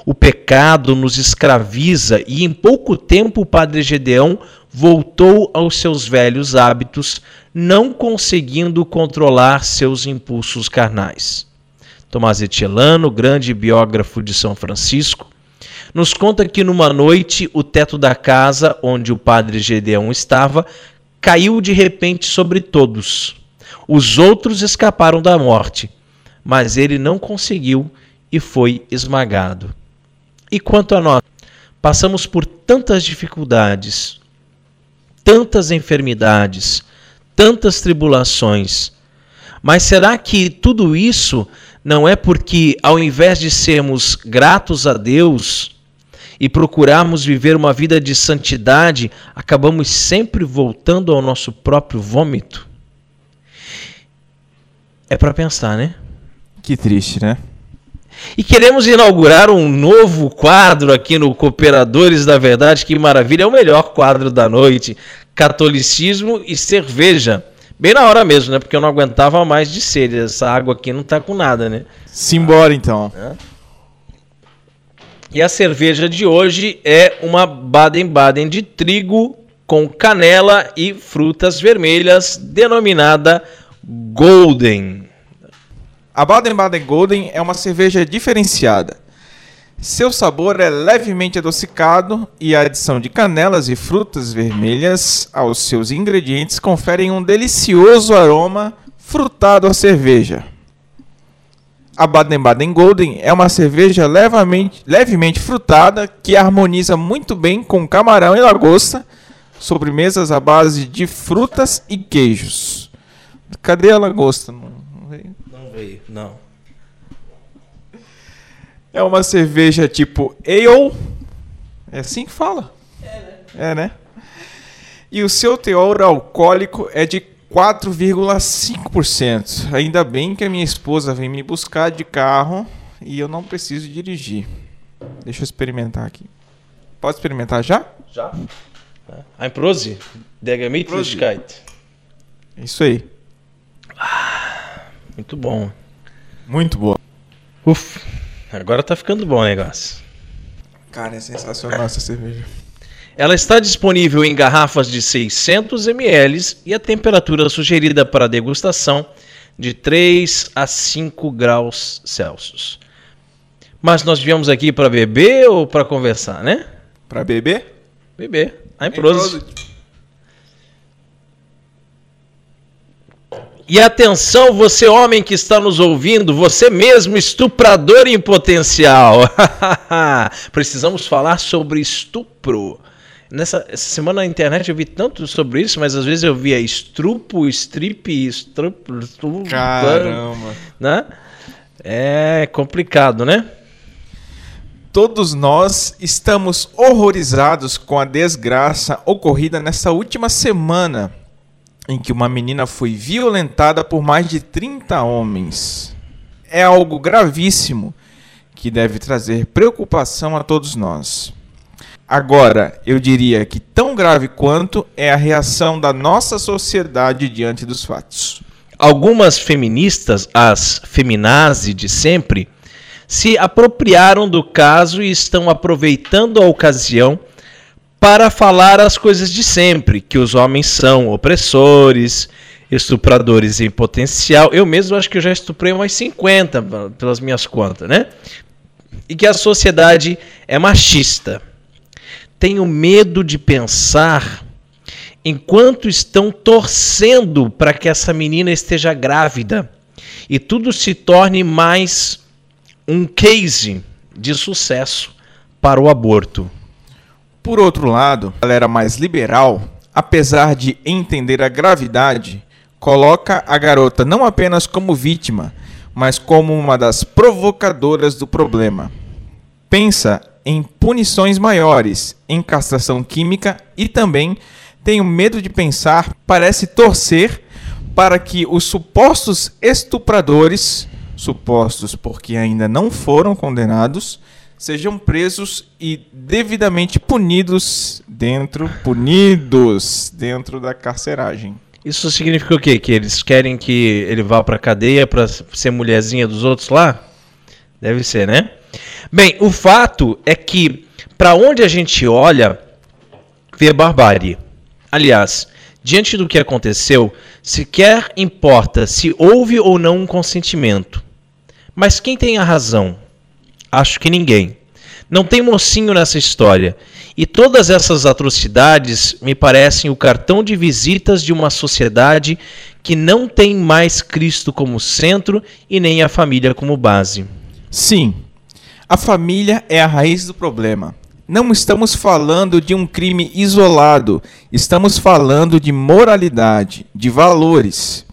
O pecado nos escraviza e em pouco tempo o padre Gedeão voltou aos seus velhos hábitos, não conseguindo controlar seus impulsos carnais. Tomás Etielano, grande biógrafo de São Francisco, nos conta que numa noite o teto da casa onde o padre Gedeão estava caiu de repente sobre todos. Os outros escaparam da morte, mas ele não conseguiu e foi esmagado. E quanto a nós, passamos por tantas dificuldades, tantas enfermidades, tantas tribulações. Mas será que tudo isso não é porque, ao invés de sermos gratos a Deus e procurarmos viver uma vida de santidade, acabamos sempre voltando ao nosso próprio vômito? É para pensar, né? Que triste, né? E queremos inaugurar um novo quadro aqui no Cooperadores da Verdade, que maravilha, é o melhor quadro da noite: Catolicismo e cerveja. Bem na hora mesmo, né? Porque eu não aguentava mais de sede. Essa água aqui não tá com nada, né? Simbora então. É. E a cerveja de hoje é uma Baden-Baden de trigo com canela e frutas vermelhas, denominada Golden. A Baden-Baden Golden é uma cerveja diferenciada. Seu sabor é levemente adocicado e a adição de canelas e frutas vermelhas aos seus ingredientes conferem um delicioso aroma frutado à cerveja. A Baden-Baden Golden é uma cerveja levemente, levemente frutada que harmoniza muito bem com camarão e lagosta, sobremesas à base de frutas e queijos. Cadê a lagosta? veio, não. É uma cerveja tipo ale. É assim que fala? É, né? É, né? E o seu teor alcoólico é de 4,5%. Ainda bem que a minha esposa vem me buscar de carro e eu não preciso dirigir. Deixa eu experimentar aqui. Pode experimentar já? Já. Ein Prosi, der Gemütlichkeit. Isso aí. Muito bom. Muito boa. Uf, agora tá ficando bom o negócio. Cara, é sensacional essa cerveja. Ela está disponível em garrafas de 600 ml e a temperatura sugerida para degustação de 3 a 5 graus Celsius. Mas nós viemos aqui para beber ou para conversar, né? Para beber? Beber. Em Prosit. E atenção, você homem que está nos ouvindo, você mesmo estuprador em potencial. Precisamos falar sobre estupro. Nessa semana na internet eu vi tanto sobre isso, mas às vezes eu via estrupo, strip, estrupo, estrupo Caramba. Né? É complicado, né? Todos nós estamos horrorizados com a desgraça ocorrida nessa última semana em que uma menina foi violentada por mais de 30 homens. É algo gravíssimo que deve trazer preocupação a todos nós. Agora, eu diria que tão grave quanto é a reação da nossa sociedade diante dos fatos. Algumas feministas, as feminazi de sempre, se apropriaram do caso e estão aproveitando a ocasião para falar as coisas de sempre, que os homens são opressores, estupradores em potencial. Eu mesmo acho que eu já estuprei umas 50 pelas minhas contas, né? E que a sociedade é machista. Tenho medo de pensar enquanto estão torcendo para que essa menina esteja grávida e tudo se torne mais um case de sucesso para o aborto. Por outro lado, a galera mais liberal, apesar de entender a gravidade, coloca a garota não apenas como vítima, mas como uma das provocadoras do problema. Pensa em punições maiores, em castração química e também tenho medo de pensar, parece torcer para que os supostos estupradores, supostos porque ainda não foram condenados, sejam presos e devidamente punidos dentro punidos dentro da carceragem. Isso significa o quê? Que eles querem que ele vá para cadeia para ser mulherzinha dos outros lá? Deve ser, né? Bem, o fato é que para onde a gente olha, vê barbárie. Aliás, diante do que aconteceu, sequer importa se houve ou não um consentimento. Mas quem tem a razão? Acho que ninguém. Não tem mocinho nessa história. E todas essas atrocidades me parecem o cartão de visitas de uma sociedade que não tem mais Cristo como centro e nem a família como base. Sim, a família é a raiz do problema. Não estamos falando de um crime isolado, estamos falando de moralidade, de valores.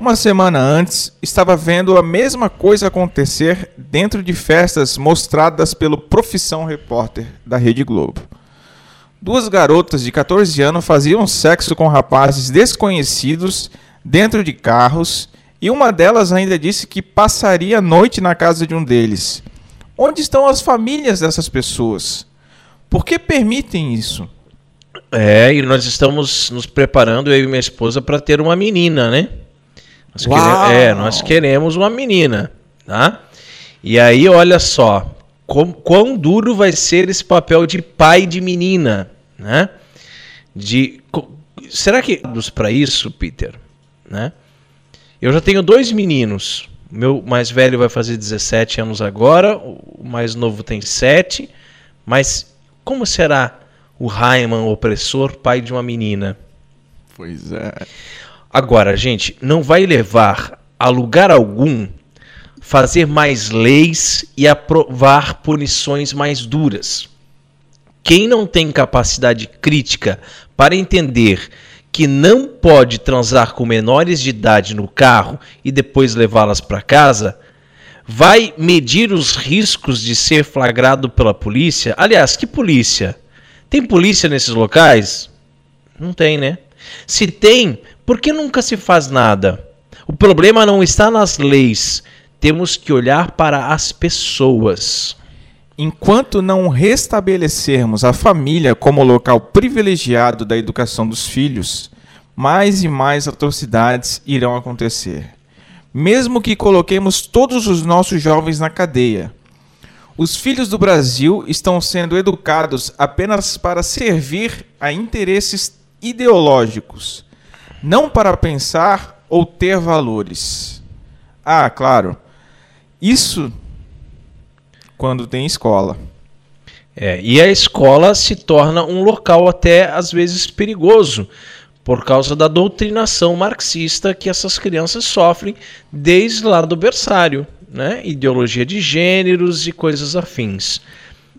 Uma semana antes, estava vendo a mesma coisa acontecer dentro de festas mostradas pelo Profissão Repórter da Rede Globo. Duas garotas de 14 anos faziam sexo com rapazes desconhecidos dentro de carros e uma delas ainda disse que passaria a noite na casa de um deles. Onde estão as famílias dessas pessoas? Por que permitem isso? É, e nós estamos nos preparando, eu e minha esposa, para ter uma menina, né? Nós queremos, é, nós queremos uma menina, tá? E aí, olha só, com, quão duro vai ser esse papel de pai de menina, né? De, será que dos para isso, Peter, né? Eu já tenho dois meninos. Meu mais velho vai fazer 17 anos agora, o mais novo tem 7. Mas como será o Raiman opressor, pai de uma menina? Pois é. Agora, gente, não vai levar a lugar algum fazer mais leis e aprovar punições mais duras. Quem não tem capacidade crítica para entender que não pode transar com menores de idade no carro e depois levá-las para casa, vai medir os riscos de ser flagrado pela polícia? Aliás, que polícia? Tem polícia nesses locais? Não tem, né? Se tem, por que nunca se faz nada? O problema não está nas leis. Temos que olhar para as pessoas. Enquanto não restabelecermos a família como local privilegiado da educação dos filhos, mais e mais atrocidades irão acontecer. Mesmo que coloquemos todos os nossos jovens na cadeia, os filhos do Brasil estão sendo educados apenas para servir a interesses ideológicos, não para pensar ou ter valores. Ah, claro, isso quando tem escola. É, e a escola se torna um local até às vezes perigoso por causa da doutrinação marxista que essas crianças sofrem desde lá do berçário, né? Ideologia de gêneros e coisas afins.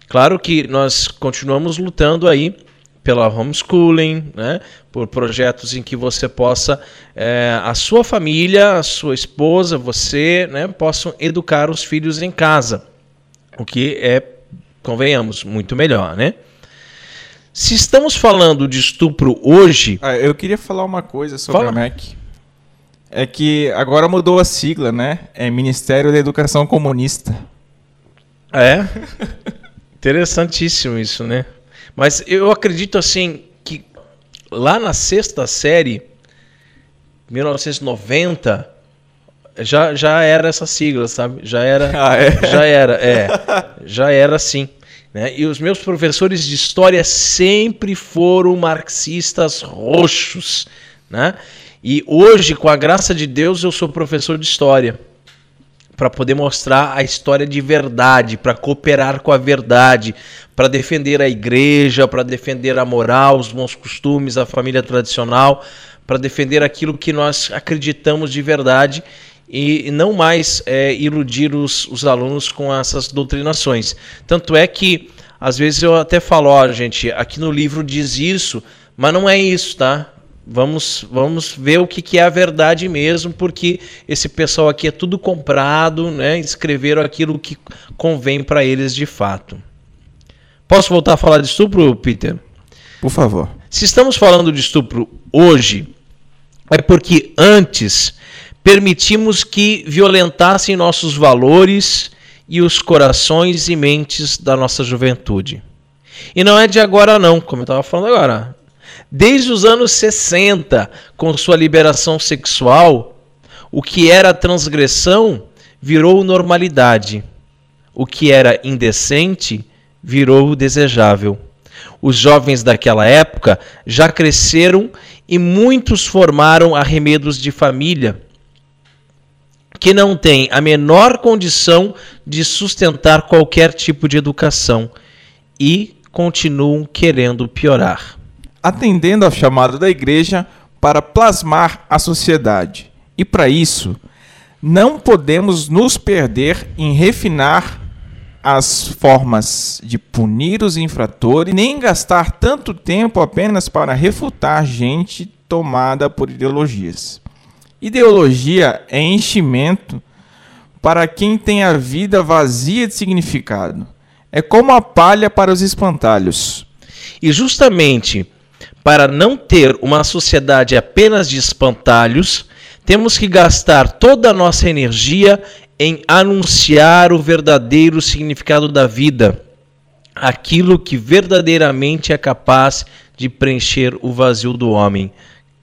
Claro que nós continuamos lutando aí pela homeschooling, né? por projetos em que você possa, é, a sua família, a sua esposa, você, né? possam educar os filhos em casa. O que é, convenhamos, muito melhor, né? Se estamos falando de estupro hoje. Ah, eu queria falar uma coisa sobre Fala. a MEC. É que agora mudou a sigla, né? É Ministério da Educação Comunista. É. Interessantíssimo isso, né? Mas eu acredito assim que lá na sexta série, 1990, já, já era essa sigla, sabe? Já era. Ah, é? Já era, é. Já era assim. Né? E os meus professores de história sempre foram marxistas roxos. Né? E hoje, com a graça de Deus, eu sou professor de história. Para poder mostrar a história de verdade, para cooperar com a verdade, para defender a igreja, para defender a moral, os bons costumes, a família tradicional, para defender aquilo que nós acreditamos de verdade e não mais é, iludir os, os alunos com essas doutrinações. Tanto é que, às vezes, eu até falo, ó, gente, aqui no livro diz isso, mas não é isso, tá? Vamos, vamos ver o que, que é a verdade mesmo, porque esse pessoal aqui é tudo comprado, né? Escreveram aquilo que convém para eles de fato. Posso voltar a falar de estupro, Peter? Por favor. Se estamos falando de estupro hoje, é porque antes permitimos que violentassem nossos valores e os corações e mentes da nossa juventude. E não é de agora não, como eu estava falando agora. Desde os anos 60, com sua liberação sexual, o que era transgressão virou normalidade. O que era indecente virou desejável. Os jovens daquela época já cresceram e muitos formaram arremedos de família que não têm a menor condição de sustentar qualquer tipo de educação e continuam querendo piorar. Atendendo ao chamado da igreja, para plasmar a sociedade. E para isso, não podemos nos perder em refinar as formas de punir os infratores, nem gastar tanto tempo apenas para refutar gente tomada por ideologias. Ideologia é enchimento para quem tem a vida vazia de significado. É como a palha para os espantalhos. E justamente para não ter uma sociedade apenas de espantalhos, temos que gastar toda a nossa energia em anunciar o verdadeiro significado da vida, aquilo que verdadeiramente é capaz de preencher o vazio do homem,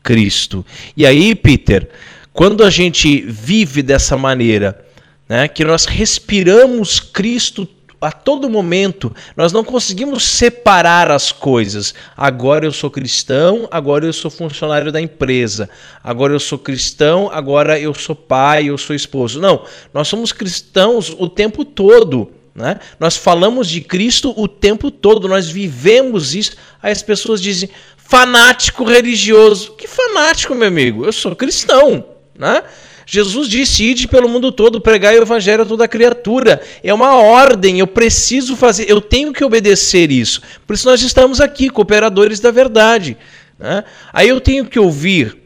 Cristo. E aí, Peter, quando a gente vive dessa maneira, né, que nós respiramos Cristo a todo momento, nós não conseguimos separar as coisas. Agora eu sou cristão, agora eu sou funcionário da empresa. Agora eu sou cristão, agora eu sou pai, eu sou esposo. Não, nós somos cristãos o tempo todo. Né? Nós falamos de Cristo o tempo todo, nós vivemos isso. Aí as pessoas dizem, fanático religioso. Que fanático, meu amigo? Eu sou cristão. Né? Jesus disse: ide pelo mundo todo, pregar o evangelho a toda criatura. É uma ordem, eu preciso fazer, eu tenho que obedecer isso. Por isso nós estamos aqui, cooperadores da verdade. Né? Aí eu tenho que ouvir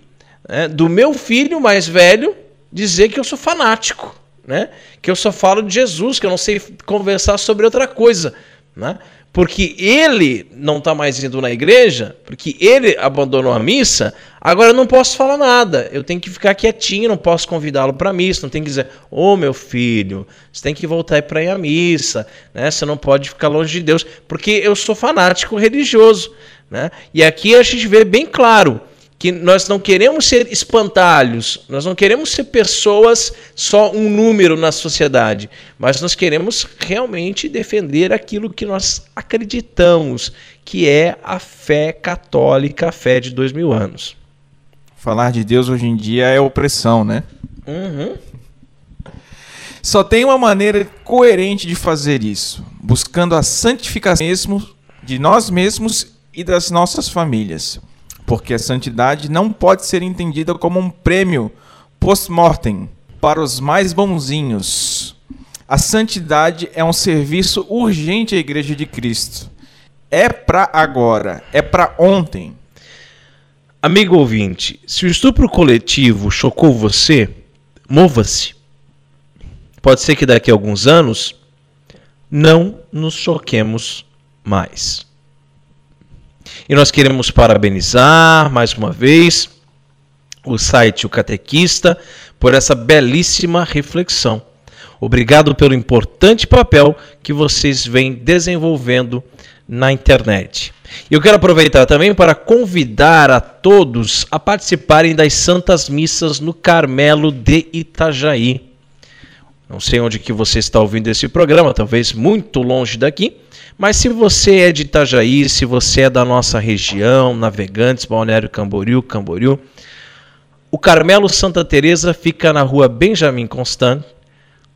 né, do meu filho mais velho dizer que eu sou fanático, né? que eu só falo de Jesus, que eu não sei conversar sobre outra coisa. Né? porque ele não está mais indo na igreja, porque ele abandonou a missa, agora eu não posso falar nada. Eu tenho que ficar quietinho, não posso convidá-lo para a missa, não tenho que dizer, ô oh, meu filho, você tem que voltar para ir à missa, né? você não pode ficar longe de Deus, porque eu sou fanático religioso. Né? E aqui a gente vê bem claro que nós não queremos ser espantalhos, nós não queremos ser pessoas só um número na sociedade, mas nós queremos realmente defender aquilo que nós acreditamos, que é a fé católica, a fé de dois mil anos. Falar de Deus hoje em dia é opressão, né? Uhum. Só tem uma maneira coerente de fazer isso, buscando a santificação de nós mesmos e das nossas famílias porque a santidade não pode ser entendida como um prêmio post-mortem para os mais bonzinhos. A santidade é um serviço urgente à Igreja de Cristo. É para agora, é para ontem. Amigo ouvinte, se o estupro coletivo chocou você, mova-se. Pode ser que daqui a alguns anos não nos choquemos mais. E nós queremos parabenizar mais uma vez o site O Catequista por essa belíssima reflexão. Obrigado pelo importante papel que vocês vêm desenvolvendo na internet. Eu quero aproveitar também para convidar a todos a participarem das Santas Missas no Carmelo de Itajaí. Não sei onde que você está ouvindo esse programa, talvez muito longe daqui, mas se você é de Itajaí, se você é da nossa região, Navegantes, Balneário Camboriú, Camboriú, o Carmelo Santa Teresa fica na rua Benjamin Constant,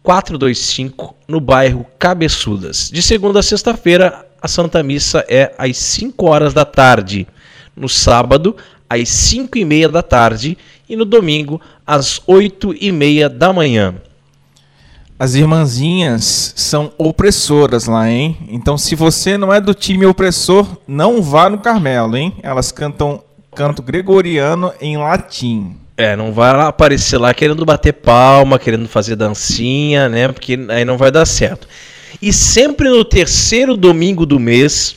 425, no bairro Cabeçudas. De segunda a sexta-feira, a Santa Missa é às 5 horas da tarde. No sábado, às 5 e meia da tarde. E no domingo, às 8 e meia da manhã. As irmãzinhas são opressoras lá, hein? Então, se você não é do time opressor, não vá no Carmelo, hein? Elas cantam canto gregoriano em latim. É, não vai aparecer lá querendo bater palma, querendo fazer dancinha, né? Porque aí não vai dar certo. E sempre no terceiro domingo do mês,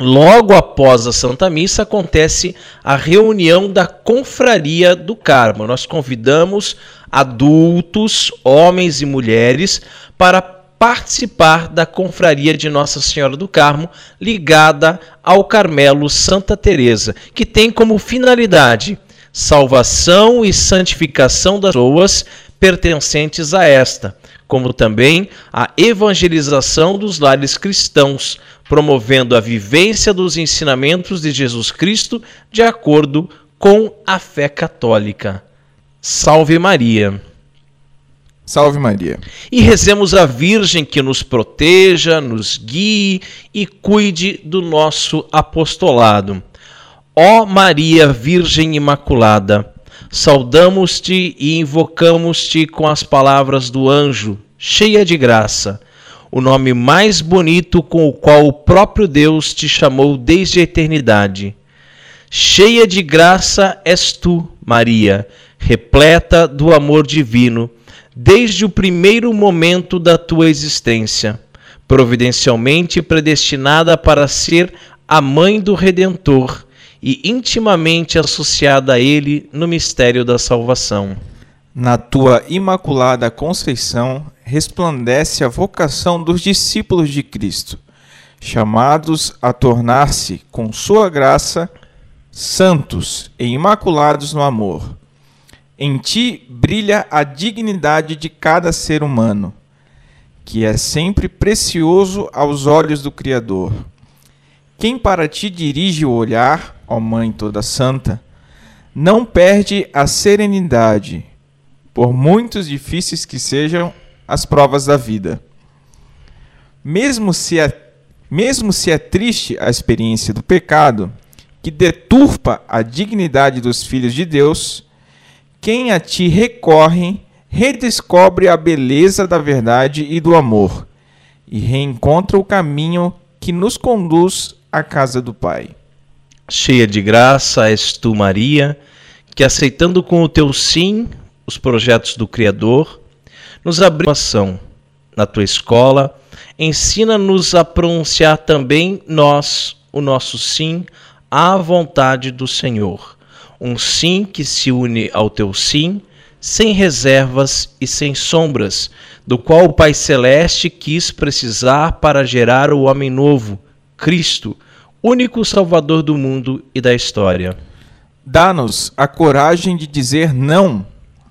logo após a Santa Missa, acontece a reunião da Confraria do Carmo. Nós convidamos adultos, homens e mulheres, para participar da confraria de Nossa Senhora do Carmo, ligada ao Carmelo Santa Teresa, que tem como finalidade salvação e santificação das pessoas pertencentes a esta, como também a evangelização dos lares cristãos, promovendo a vivência dos ensinamentos de Jesus Cristo de acordo com a fé católica. Salve Maria. Salve Maria. E rezemos a Virgem que nos proteja, nos guie e cuide do nosso apostolado. Ó Maria Virgem Imaculada, saudamos-te e invocamos-te com as palavras do anjo, cheia de graça, o nome mais bonito com o qual o próprio Deus te chamou desde a eternidade. Cheia de graça és tu, Maria, repleta do amor divino, desde o primeiro momento da tua existência, providencialmente predestinada para ser a mãe do Redentor e intimamente associada a ele no mistério da salvação. Na tua imaculada conceição resplandece a vocação dos discípulos de Cristo, chamados a tornar-se, com sua graça, santos e imaculados no amor. Em ti brilha a dignidade de cada ser humano, que é sempre precioso aos olhos do Criador. Quem para ti dirige o olhar, ó Mãe toda santa, não perde a serenidade, por muitos difíceis que sejam as provas da vida. Mesmo se é, mesmo se é triste a experiência do pecado, que deturpa a dignidade dos filhos de Deus, quem a ti recorre redescobre a beleza da verdade e do amor, e reencontra o caminho que nos conduz à casa do Pai. Cheia de graça és tu, Maria, que aceitando com o teu sim os projetos do Criador, nos abriu ação na tua escola, ensina-nos a pronunciar também nós o nosso sim à vontade do Senhor. Um sim que se une ao teu sim, sem reservas e sem sombras, do qual o Pai Celeste quis precisar para gerar o homem novo, Cristo, único Salvador do mundo e da história. Dá-nos a coragem de dizer não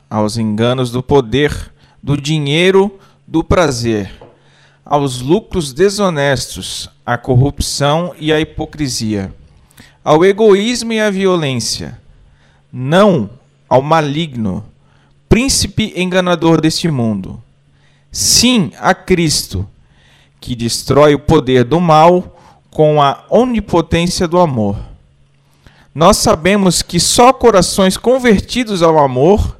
aos enganos do poder, do dinheiro, do prazer, aos lucros desonestos, à corrupção e à hipocrisia, ao egoísmo e à violência. Não ao maligno, príncipe enganador deste mundo. Sim a Cristo, que destrói o poder do mal com a onipotência do amor. Nós sabemos que só corações convertidos ao amor,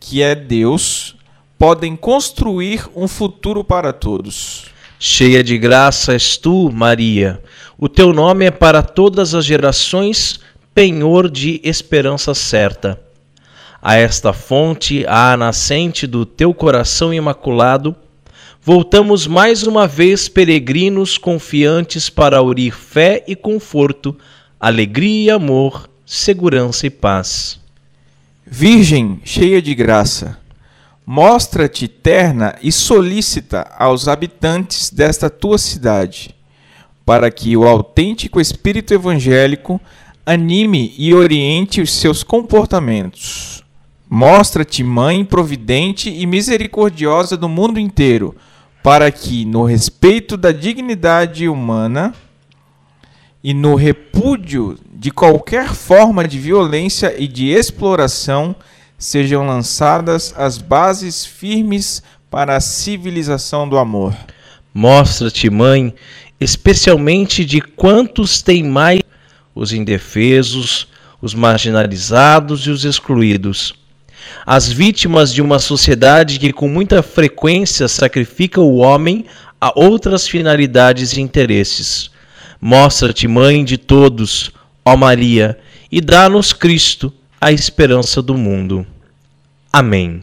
que é Deus, podem construir um futuro para todos. Cheia de graça és tu, Maria. O teu nome é para todas as gerações penhor de esperança certa. A esta fonte, à nascente do teu coração imaculado, voltamos mais uma vez peregrinos confiantes para aurir fé e conforto, alegria e amor, segurança e paz. Virgem cheia de graça, mostra-te terna e solícita aos habitantes desta tua cidade, para que o autêntico espírito evangélico anime e oriente os seus comportamentos. Mostra-te mãe providente e misericordiosa do mundo inteiro, para que, no respeito da dignidade humana e no repúdio de qualquer forma de violência e de exploração, sejam lançadas as bases firmes para a civilização do amor. Mostra-te, mãe, especialmente de quantos têm mais os indefesos, os marginalizados e os excluídos as vítimas de uma sociedade que com muita frequência sacrifica o homem a outras finalidades e interesses. Mostra-te, mãe de todos, ó Maria, e dá-nos Cristo, a esperança do mundo. Amém.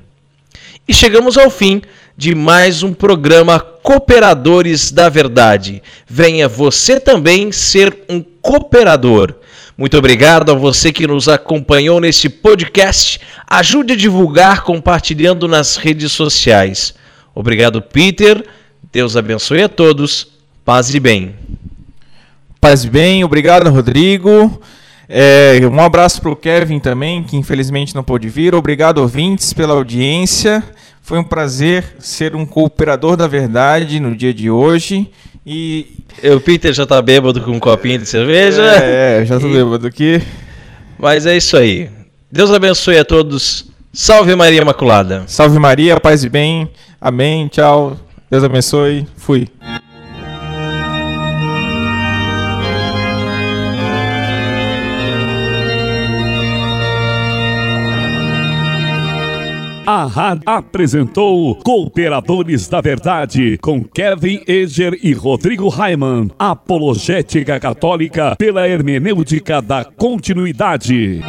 E chegamos ao fim de mais um programa Cooperadores da Verdade. Venha você também ser um cooperador. Muito obrigado a você que nos acompanhou nesse podcast. Ajude a divulgar compartilhando nas redes sociais. Obrigado, Peter. Deus abençoe a todos. Paz e bem. Paz e bem. Obrigado, Rodrigo. É, um abraço para o Kevin também, que infelizmente não pôde vir. Obrigado, ouvintes, pela audiência. Foi um prazer ser um cooperador da verdade no dia de hoje. E o Peter já tá bêbado com um copinho de cerveja. É, é já tô e... bêbado aqui. Mas é isso aí. Deus abençoe a todos. Salve Maria Imaculada. Salve Maria, paz e bem. Amém. Tchau. Deus abençoe. Fui. A rádio apresentou Cooperadores da Verdade com Kevin Eger e Rodrigo Raiman. Apologética Católica pela hermenêutica da continuidade.